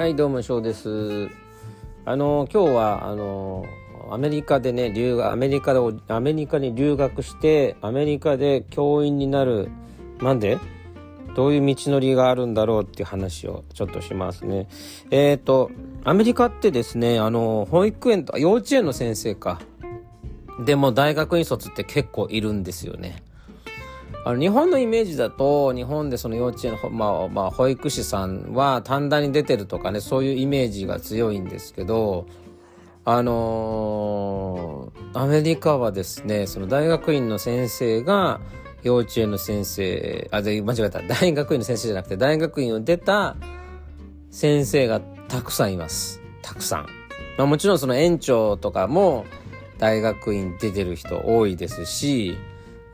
はいどうも翔ですあの今日はあのアメリカでね留学アメリカでアメリカに留学してアメリカで教員になるなんで？どういう道のりがあるんだろうっていう話をちょっとしますね。えっ、ー、と、アメリカってですね、あの、保育園と、幼稚園の先生か。でも大学院卒って結構いるんですよね。あの日本のイメージだと日本でその幼稚園の、まあまあ、保育士さんは短大に出てるとかねそういうイメージが強いんですけどあのー、アメリカはですねその大学院の先生が幼稚園の先生あ間違えた。大学院の先生じゃなくて大学院を出た先生がたくさんいます。たくさん、まあ、もちろんその園長とかも大学院出てる人多いですし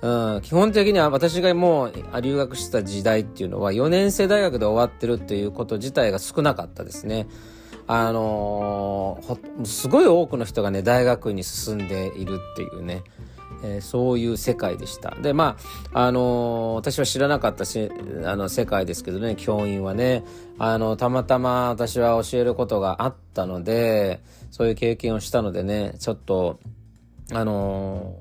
うん、基本的には私がもう留学してた時代っていうのは4年生大学で終わってるっていうこと自体が少なかったですね。あのー、すごい多くの人がね大学に進んでいるっていうね、えー、そういう世界でした。でまああのー、私は知らなかったしあの世界ですけどね教員はねあのたまたま私は教えることがあったのでそういう経験をしたのでねちょっとあの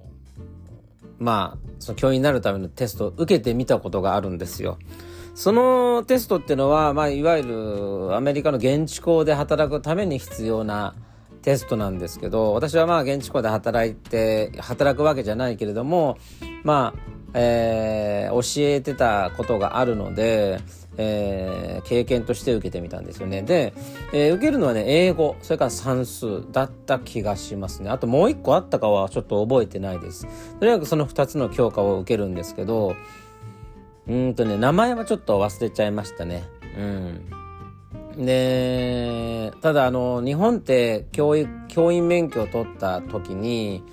まあ、その教員になるためのテストを受けてみたことがあるんですよ。そのテストっていうのは、まあ、いわゆるアメリカの現地校で働くために必要なテストなんですけど、私はまあ現地校で働いて、働くわけじゃないけれども、まあ、えー、教えてたことがあるので、えー、経験として受けてみたんですよね。で、えー、受けるのはね、英語、それから算数だった気がしますね。あともう一個あったかはちょっと覚えてないです。とにかくその二つの教科を受けるんですけど、うんとね、名前はちょっと忘れちゃいましたね。うん。で、ただあの、日本って教育、教員免許を取った時に、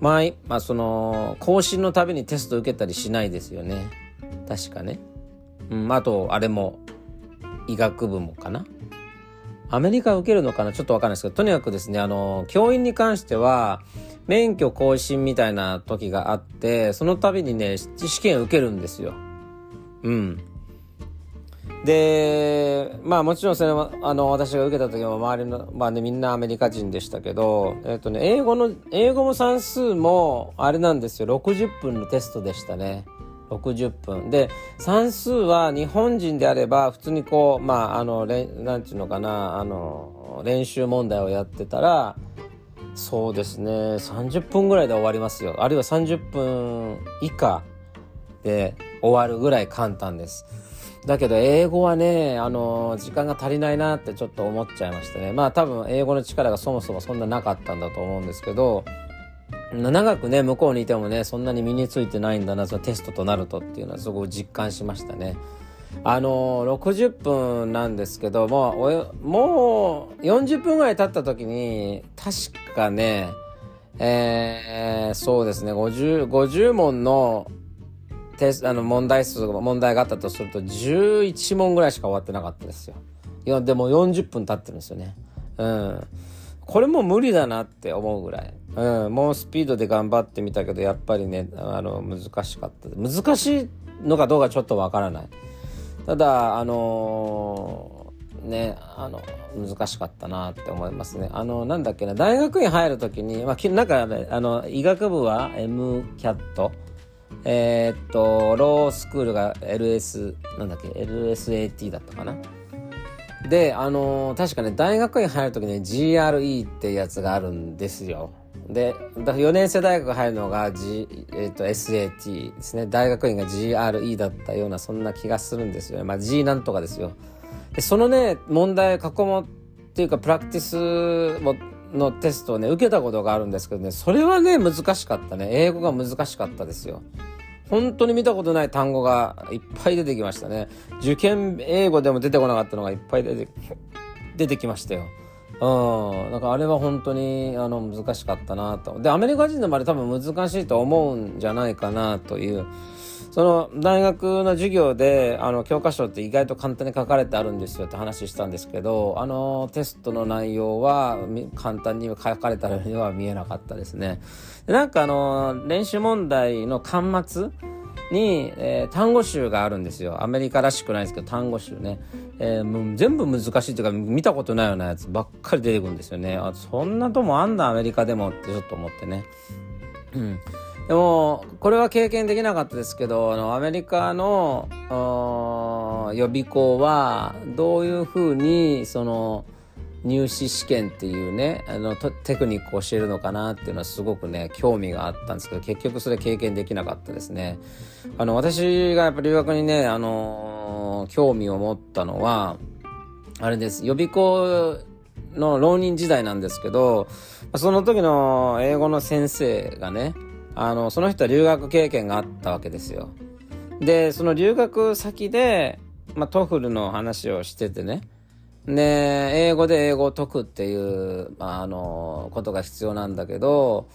まあ、まあ、その、更新のためにテスト受けたりしないですよね。確かね。うん、あと、あれも、医学部もかな。アメリカ受けるのかな？ちょっとわかんないですけど、とにかくですね、あの、教員に関しては、免許更新みたいな時があって、その度にね、試験受けるんですよ。うん。で、まあもちろんそれは、あの、私が受けた時も周りの、まあね、みんなアメリカ人でしたけど、えっ、とね、英語の、英語も算数も、あれなんですよ、60分のテストでしたね。60分。で、算数は日本人であれば、普通にこう、まあ、あの、れなんていうのかな、あの、練習問題をやってたら、そうですね、30分ぐらいで終わりますよ。あるいは30分以下で終わるぐらい簡単です。だけど英語はね、あの、時間が足りないなってちょっと思っちゃいましたね。まあ多分英語の力がそもそもそんななかったんだと思うんですけど、長くね、向こうにいてもね、そんなに身についてないんだな、そのテストとなるとっていうのはすごく実感しましたね。あの、60分なんですけども、もう40分ぐらい経った時に、確かね、えー、そうですね、50、50問のあの問題数問題があったとすると11問ぐらいしか終わってなかったですよ。いやでも40分経ってるんですよね。うん。これも無理だなって思うぐらい。うん。もうスピードで頑張ってみたけど、やっぱりね、あの、難しかった。難しいのかどうかちょっとわからない。ただ、あのー、ね、あの、難しかったなって思いますね。あの、なんだっけな、大学院入るときに、まあ、なんか、あの、医学部は MCAT えー、っと、ロースクールが LS、なんだっけ、LSAT だったかな？で、あのー、確かね、大学院入るときに GRE ってやつがあるんですよ。で、4年生大学入るのが、G えー、っと SAT ですね。大学院が GRE だったような、そんな気がするんですよね。まあ G なんとかですよ。で、そのね、問題、過去問っていうか、プラクティスものテストをね、受けたことがあるんですけどね、それはね、難しかったね。英語が難しかったですよ。本当に見たことない単語がいっぱい出てきましたね。受験英語でも出てこなかったのがいっぱい出て、出てきましたよ。うん。なんかあれは本当にあの難しかったなと。で、アメリカ人でもあれ多分難しいと思うんじゃないかなという。その大学の授業であの教科書って意外と簡単に書かれてあるんですよって話したんですけどあのテストの内容は簡単に書かれたようには見えなかったですね。でなんかあの練習問題の端末に、えー、単語集があるんですよ。アメリカらしくないですけど単語集ね。えー、もう全部難しいというか見たことないようなやつばっかり出てくるんですよねあそんなともあんだアメリカでもってちょっと思ってねうんでもこれは経験できなかったですけどあのアメリカの予備校はどういうふうにその入試試験っていうねあのテクニックを教えるのかなっていうのはすごくね興味があったんですけど結局それ経験できなかったですね。あの私がやっぱり留学にねあの興味を持ったのはあれです。予備校の浪人時代なんですけどその時の英語の先生がねあのその人は留学経験があったわけですよ。でその留学先で、まあ、 TOEFL の話をしててね。で、英語で英語を解くっていう、まあ、あの、ことが必要なんだけど、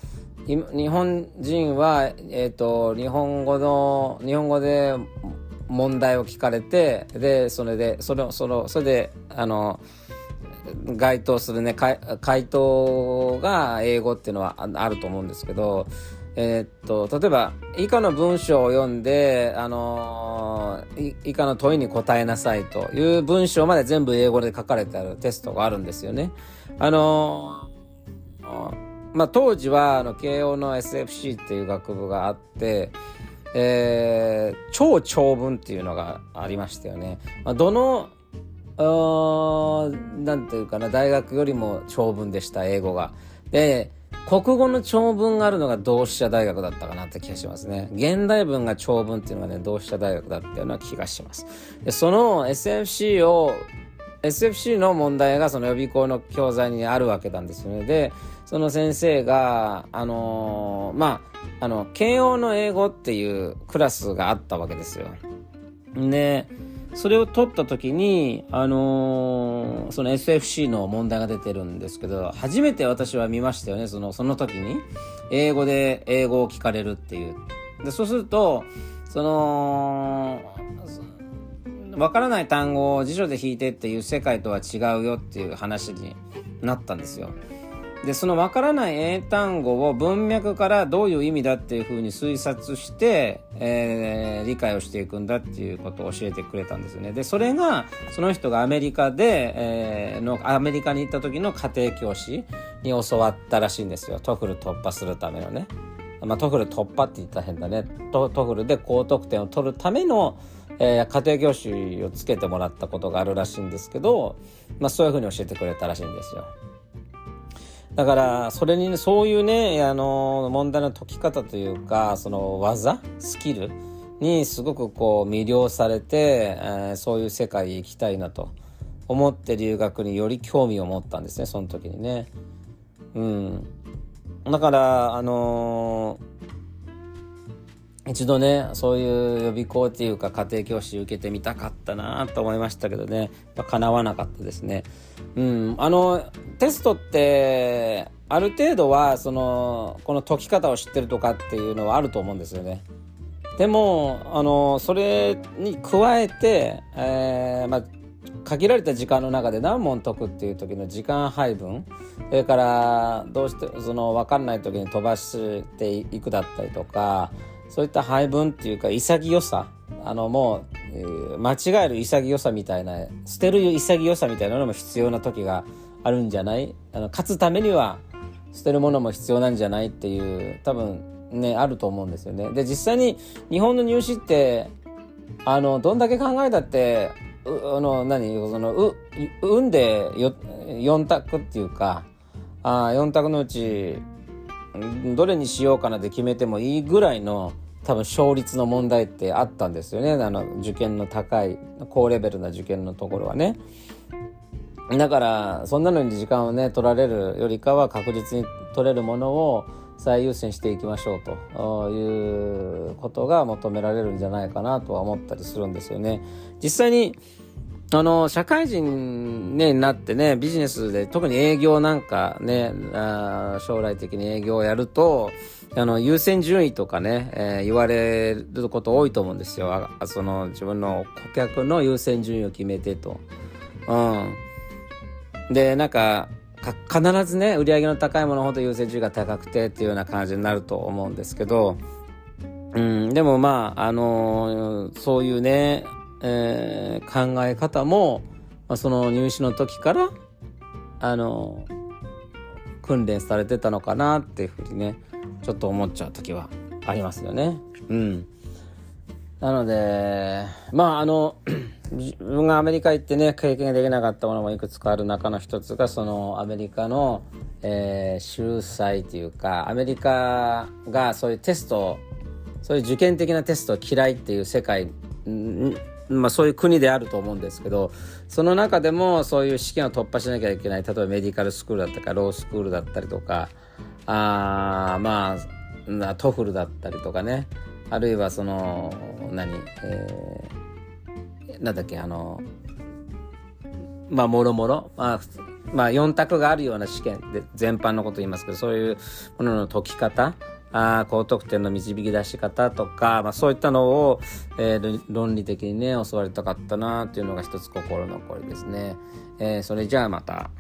日本人は、え、ー、と、日本語の、日本語で問題を聞かれて、で、それで、その、その、それで、あの、該当するね、回答が英語っていうのはあると思うんですけど、えー、っと、例えば、以下の文章を読んで、あのー、以下の問いに答えなさいという文章まで全部英語で書かれてあるテストがあるんですよね。あのー、まあ、当時は、あの、慶応の SFC っていう学部があって、えー、超長文っていうのがありましたよね。まあ、どの、なんていうかな、大学よりも長文でした、英語が。で、国語の長文があるのが同志社大学だったかなって気がしますね。現代文が長文っていうのがね、同志社大学だったような気がします。で、その SFC を、SFC の問題がその予備校の教材にあるわけなんですよね。で、その先生が、あのー、まあ、あの、慶応の英語っていうクラスがあったわけですよ。で、それを取った時に、あのー、その SFC の問題が出てるんですけど、初めて私は見ましたよね、その、その時に。英語で英語を聞かれるっていう。で、そうすると、その、わからない単語を辞書で引いてっていう世界とは違うよっていう話になったんですよ。でそのわからない英単語を文脈からどういう意味だっていうふうに推察して、えー、理解をしていくんだっていうことを教えてくれたんですよね。でそれがその人がアメリカで、えー、のアメリカに行った時の家庭教師に教わったらしいんですよ TOEFL 突破するためのね。まあ、 TOEFL 突破って言ったら変だね TOEFL で高得点を取るための、えー、家庭教師をつけてもらったことがあるらしいんですけど、まあ、そういうふうに教えてくれたらしいんですよ。だからそれに、ね、そういうねあの問題の解き方というかその技スキルにすごくこう魅了されて、えー、そういう世界へ行きたいなと思って留学により興味を持ったんですねその時にね。うん、だからあのー一度ね、そういう予備校っていうか家庭教師受けてみたかったなと思いましたけどね、や叶わなかったですね。うん、あの、テストって、ある程度は、その、この解き方を知ってるとかっていうのはあると思うんですよね。でも、あの、それに加えて、えー、まあ、限られた時間の中で何問解くっていう時の時間配分それからどうしてその分かんない時に飛ばしていくだったりとかそういった配分っていうか潔さあのもう、えー、間違える潔さみたいな捨てる潔さみたいなのも必要な時があるんじゃない？あの勝つためには捨てるものも必要なんじゃないっていう多分ねあると思うんですよね。で実際に日本の入試ってあのどんだけ考えたってあの何？そのう運でよ4択っていうかあ4択のうちどれにしようかなって決めてもいいぐらいの多分勝率の問題ってあったんですよね。あの受験の高い高レベルな受験のところはね。だからそんなのに時間をね取られるよりかは確実に取れるものを最優先していきましょうということが求められるんじゃないかなとは思ったりするんですよね。実際にあの、社会人、ね、になってね、ビジネスで、特に営業なんかね、あ将来的に営業をやると、あの、優先順位とかね、えー、言われること多いと思うんですよ。その、自分の顧客の優先順位を決めてと。うん。で、なんか、か必ずね、売り上げの高いものほど優先順位が高くてっていうような感じになると思うんですけど、うん、でもまあ、あのー、そういうね、えー、考え方も、まあ、その入試の時からあの訓練されてたのかなっていうふうにねちょっと思っちゃう時はありますよね。うん、なのでまああの 自分がアメリカ行ってね経験できなかったものもいくつかある中の一つがそのアメリカの、えー、秀才というかアメリカがそういうテストそういう受験的なテストを嫌いっていう世界まあ、そういう国であると思うんですけどその中でもそういう試験を突破しなきゃいけない例えばメディカルスクールだったりロースクールだったりとかあまあ TOEFL だったりとかね。あるいはその何、えー、なんだっけあのまあもろもろまあまあ4択があるような試験で全般のこと言いますけどそういうものの解き方あ高得点の導き出し方とか、まあ、そういったのを、えー、論理的にね教わりたかったなというのが一つ心残りですね。えー、それじゃあまた。